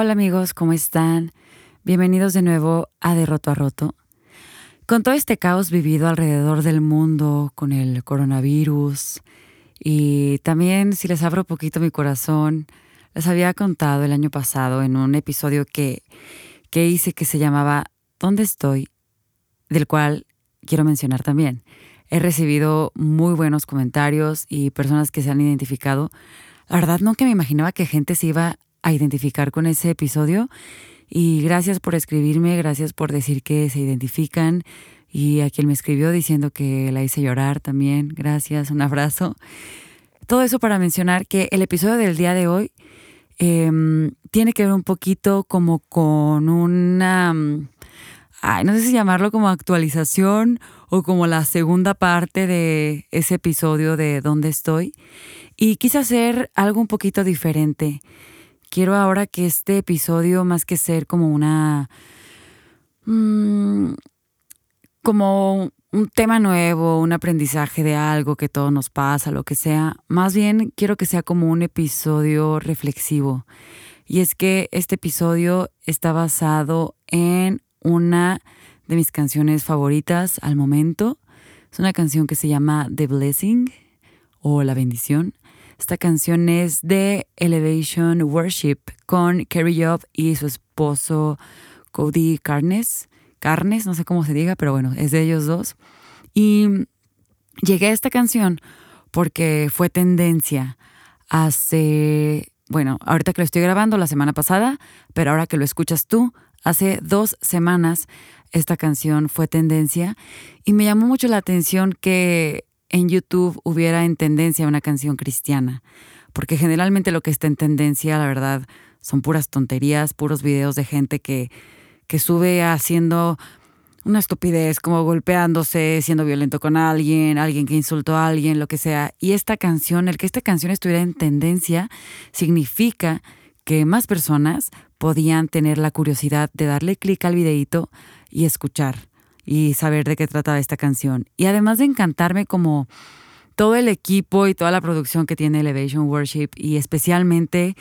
Hola amigos, ¿cómo están? Bienvenidos de nuevo a De Roto a Roto. Con todo este caos vivido alrededor del mundo, con el coronavirus, y también si les abro poquito mi corazón, les había contado el año pasado en un episodio que, que hice que se llamaba ¿Dónde estoy? del cual quiero mencionar también. He recibido muy buenos comentarios y personas que se han identificado. La verdad, nunca me imaginaba que gente se iba a identificar con ese episodio. Y gracias por escribirme, gracias por decir que se identifican. Y a quien me escribió diciendo que la hice llorar también, gracias, un abrazo. Todo eso para mencionar que el episodio del día de hoy em, tiene que ver un poquito como con una, ay, no sé si llamarlo como actualización o como la segunda parte de ese episodio de ¿Dónde estoy? Y quise hacer algo un poquito diferente. Quiero ahora que este episodio, más que ser como una... Mm, como un tema nuevo, un aprendizaje de algo que todo nos pasa, lo que sea, más bien quiero que sea como un episodio reflexivo. Y es que este episodio está basado en una de mis canciones favoritas al momento. Es una canción que se llama The Blessing o La Bendición. Esta canción es de Elevation Worship con Kerry Job y su esposo Cody Carnes. Carnes, no sé cómo se diga, pero bueno, es de ellos dos. Y llegué a esta canción porque fue tendencia hace, bueno, ahorita que lo estoy grabando la semana pasada, pero ahora que lo escuchas tú, hace dos semanas esta canción fue tendencia y me llamó mucho la atención que en YouTube hubiera en tendencia una canción cristiana, porque generalmente lo que está en tendencia, la verdad, son puras tonterías, puros videos de gente que, que sube haciendo una estupidez, como golpeándose, siendo violento con alguien, alguien que insultó a alguien, lo que sea. Y esta canción, el que esta canción estuviera en tendencia, significa que más personas podían tener la curiosidad de darle clic al videíto y escuchar y saber de qué trataba esta canción. Y además de encantarme como todo el equipo y toda la producción que tiene Elevation Worship y especialmente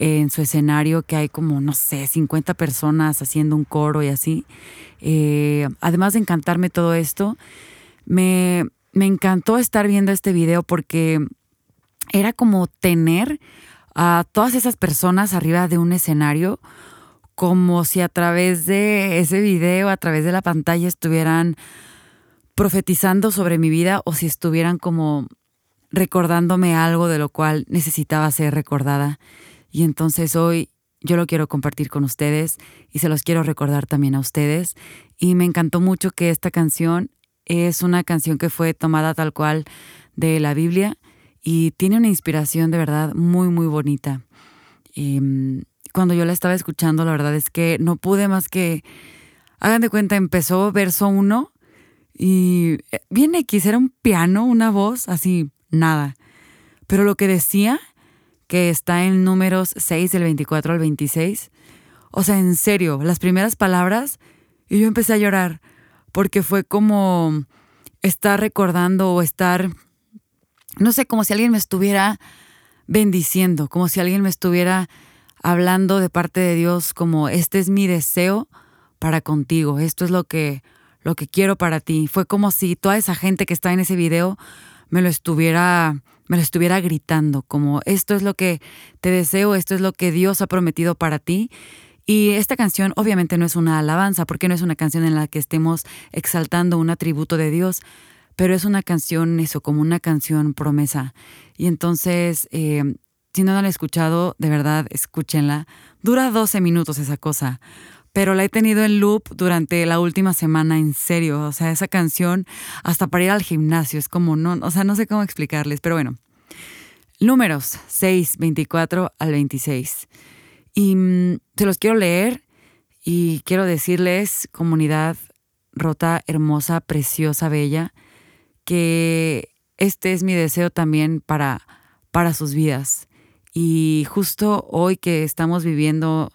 en su escenario que hay como, no sé, 50 personas haciendo un coro y así. Eh, además de encantarme todo esto, me, me encantó estar viendo este video porque era como tener a todas esas personas arriba de un escenario como si a través de ese video, a través de la pantalla, estuvieran profetizando sobre mi vida o si estuvieran como recordándome algo de lo cual necesitaba ser recordada. Y entonces hoy yo lo quiero compartir con ustedes y se los quiero recordar también a ustedes. Y me encantó mucho que esta canción es una canción que fue tomada tal cual de la Biblia y tiene una inspiración de verdad muy, muy bonita. Em, cuando yo la estaba escuchando, la verdad es que no pude más que, hagan de cuenta, empezó verso uno y eh, bien X, era un piano, una voz, así, nada. Pero lo que decía, que está en números 6 del 24 al 26, o sea, en serio, las primeras palabras, y yo empecé a llorar, porque fue como estar recordando o estar, no sé, como si alguien me estuviera bendiciendo, como si alguien me estuviera hablando de parte de Dios como este es mi deseo para contigo, esto es lo que lo que quiero para ti. Fue como si toda esa gente que está en ese video me lo estuviera me lo estuviera gritando, como esto es lo que te deseo, esto es lo que Dios ha prometido para ti. Y esta canción obviamente no es una alabanza, porque no es una canción en la que estemos exaltando un atributo de Dios, pero es una canción, eso, como una canción promesa. Y entonces eh, si no la han escuchado, de verdad, escúchenla. Dura 12 minutos esa cosa, pero la he tenido en loop durante la última semana, en serio. O sea, esa canción, hasta para ir al gimnasio, es como, no, o sea, no sé cómo explicarles, pero bueno. Números 6, 24 al 26. Y mm, se los quiero leer y quiero decirles, comunidad rota, hermosa, preciosa, bella, que este es mi deseo también para, para sus vidas. Y justo hoy que estamos viviendo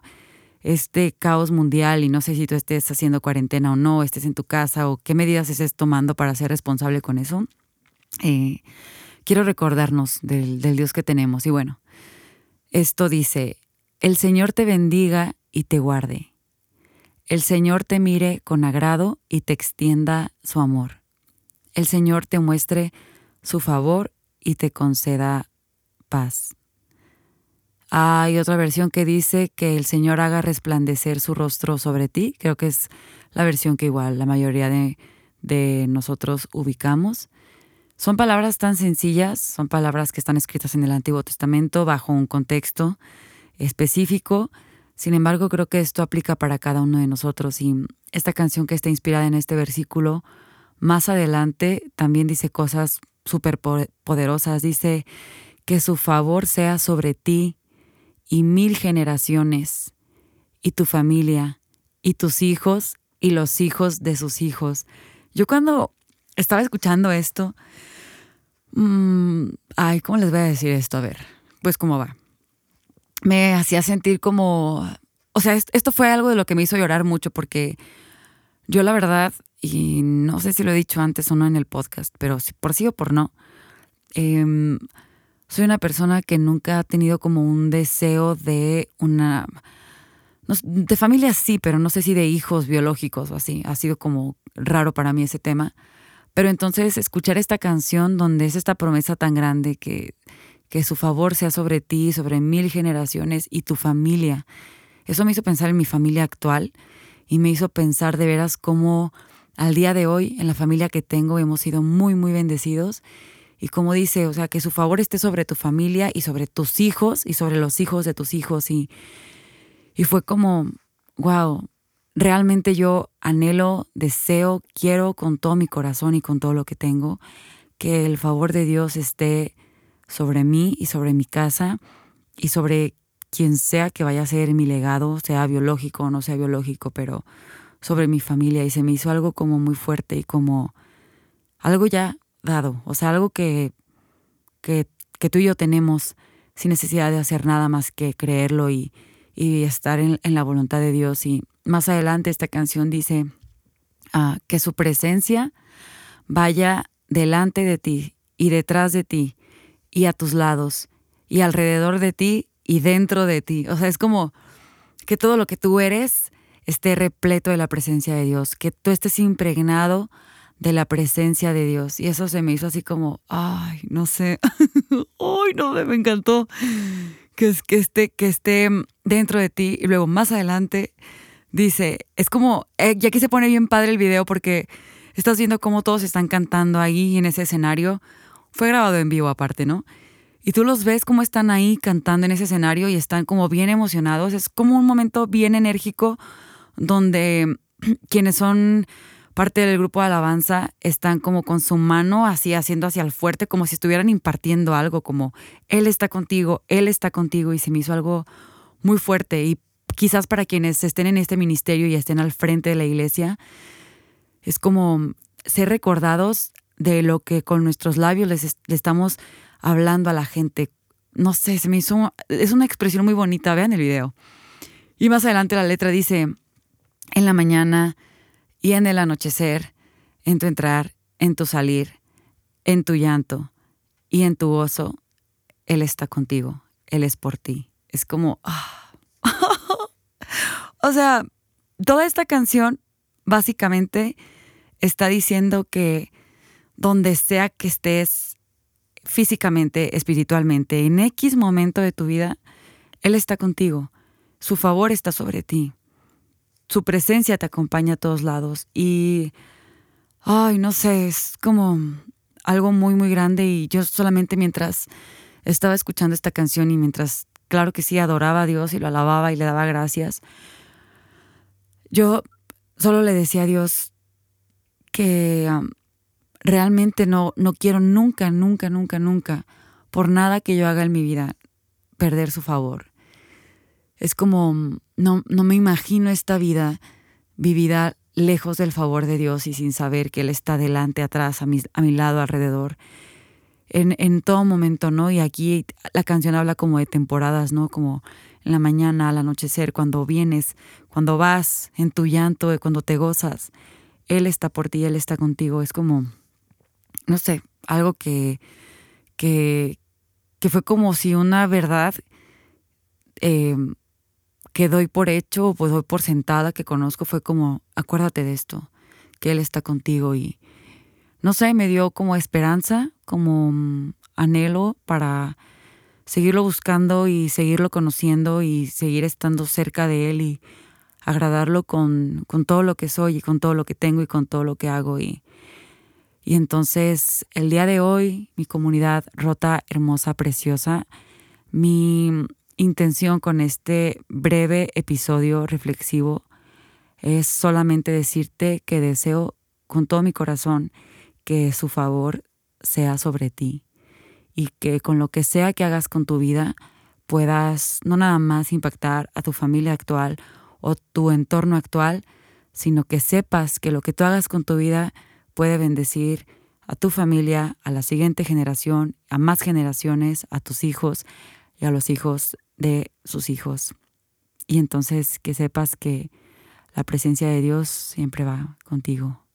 este caos mundial y no sé si tú estés haciendo cuarentena o no, estés en tu casa o qué medidas estés tomando para ser responsable con eso, eh, quiero recordarnos del, del Dios que tenemos. Y bueno, esto dice, el Señor te bendiga y te guarde. El Señor te mire con agrado y te extienda su amor. El Señor te muestre su favor y te conceda paz. Hay otra versión que dice que el Señor haga resplandecer su rostro sobre ti. Creo que es la versión que igual la mayoría de, de nosotros ubicamos. Son palabras tan sencillas, son palabras que están escritas en el Antiguo Testamento bajo un contexto específico. Sin embargo, creo que esto aplica para cada uno de nosotros y esta canción que está inspirada en este versículo, más adelante también dice cosas súper poderosas. Dice que su favor sea sobre ti y mil generaciones y tu familia y tus hijos y los hijos de sus hijos. Yo cuando estaba escuchando esto, mmm, ay, ¿cómo les voy a decir esto? A ver, pues cómo va. Me hacía sentir como, o sea, esto fue algo de lo que me hizo llorar mucho porque yo la verdad, y no sé si lo he dicho antes o no en el podcast, pero por sí o por no, em, soy una persona que nunca ha tenido como un deseo de una... De familia sí, pero no sé si de hijos biológicos o así. Ha sido como raro para mí ese tema. Pero entonces escuchar esta canción donde es esta promesa tan grande que, que su favor sea sobre ti, sobre mil generaciones y tu familia, eso me hizo pensar en mi familia actual y me hizo pensar de veras cómo al día de hoy en la familia que tengo hemos sido muy, muy bendecidos. Y como dice, o sea, que su favor esté sobre tu familia y sobre tus hijos y sobre los hijos de tus hijos. Y, y fue como, wow, realmente yo anhelo, deseo, quiero con todo mi corazón y con todo lo que tengo que el favor de Dios esté sobre mí y sobre mi casa y sobre quien sea que vaya a ser mi legado, sea biológico o no sea biológico, pero sobre mi familia y se me hizo algo como muy fuerte y como algo ya dado, o sea, algo que, que, tú y yo tenemos sin necesidad de hacer nada más que creerlo y, estar en, en la voluntad de Dios y más adelante esta canción dice ah, que su presencia vaya delante de ti y detrás de ti y a tus lados y alrededor de ti y dentro de ti. O sea, es como que todo lo que tú eres esté repleto de la presencia de Dios, que tú estés impregnado de la presencia de Dios. Y eso se me hizo así como, ay, no sé, ay, no, me encantó que, que, esté, que esté dentro de ti. Y luego más adelante dice, es como, eh, ya que se pone bien padre el video porque estás viendo cómo todos están cantando ahí en ese escenario. Fue grabado en vivo aparte, ¿no? Y tú los ves cómo están ahí cantando en ese escenario y están como bien emocionados. Es como un momento bien enérgico donde quienes son parte del grupo de alabanza están como con su mano así haciendo hacia el fuerte, como si estuvieran impartiendo algo, como Él está contigo, Él está contigo. Y se me hizo algo muy fuerte. Y quizás para quienes estén en este ministerio y estén al frente de la iglesia, es como ser recordados de lo que con nuestros labios les, estamos hablando a la gente. No sé, se me hizo, es una expresión muy bonita, vean el video. Y más adelante la letra dice, en la mañana y en el anochecer, en tu entrar, en tu salir, en tu llanto y en tu gozo, Él está contigo, Él es por ti. Es como, ah, o sea, toda esta canción básicamente está diciendo que donde sea que estés físicamente, espiritualmente, en X momento de tu vida, Él está contigo. Su favor está sobre ti. Su presencia te acompaña a todos lados. Y, ay, no sé, es como algo muy, muy grande. Y yo solamente mientras estaba escuchando esta canción y mientras claro que sí, adoraba a Dios y lo alababa y le daba gracias. Yo solo le decía a Dios que um, realmente no, no quiero nunca, nunca, nunca, nunca, por nada que yo haga en mi vida, perder su favor. Es como, no, no me imagino esta vida vivida lejos del favor de Dios y sin saber que Él está delante, atrás, a mi, a mi lado, alrededor en, en todo momento, ¿no? Y aquí la canción habla como de temporadas, ¿no? Como en la mañana, al anochecer, cuando vienes, cuando vas en tu llanto, cuando te gozas. Él está por ti, Él está contigo. Es como, no sé, algo que, que, que fue como si una verdad eh, que doy por hecho o pues doy por sentada que conozco fue como, acuérdate de esto, que Él está contigo y no sé, me dio como esperanza, como mm, anhelo para seguirlo buscando y seguirlo conociendo y seguir estando cerca de Él y agradarlo con, con todo lo que soy y con todo lo que tengo y con todo lo que hago. Y, y entonces el día de hoy, mi comunidad rota, hermosa, preciosa, mi intención con este breve episodio reflexivo es solamente decirte que deseo con todo mi corazón que su favor sea sobre ti y que con lo que sea que hagas con tu vida puedas no nada más impactar a tu familia actual o tu entorno actual, sino que sepas que lo que tú hagas con tu vida puede bendecir a tu familia, a la siguiente generación, a más generaciones, a tus hijos y a los hijos de sus hijos. Y entonces que sepas que la presencia de Dios siempre va contigo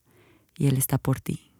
y Él está por ti.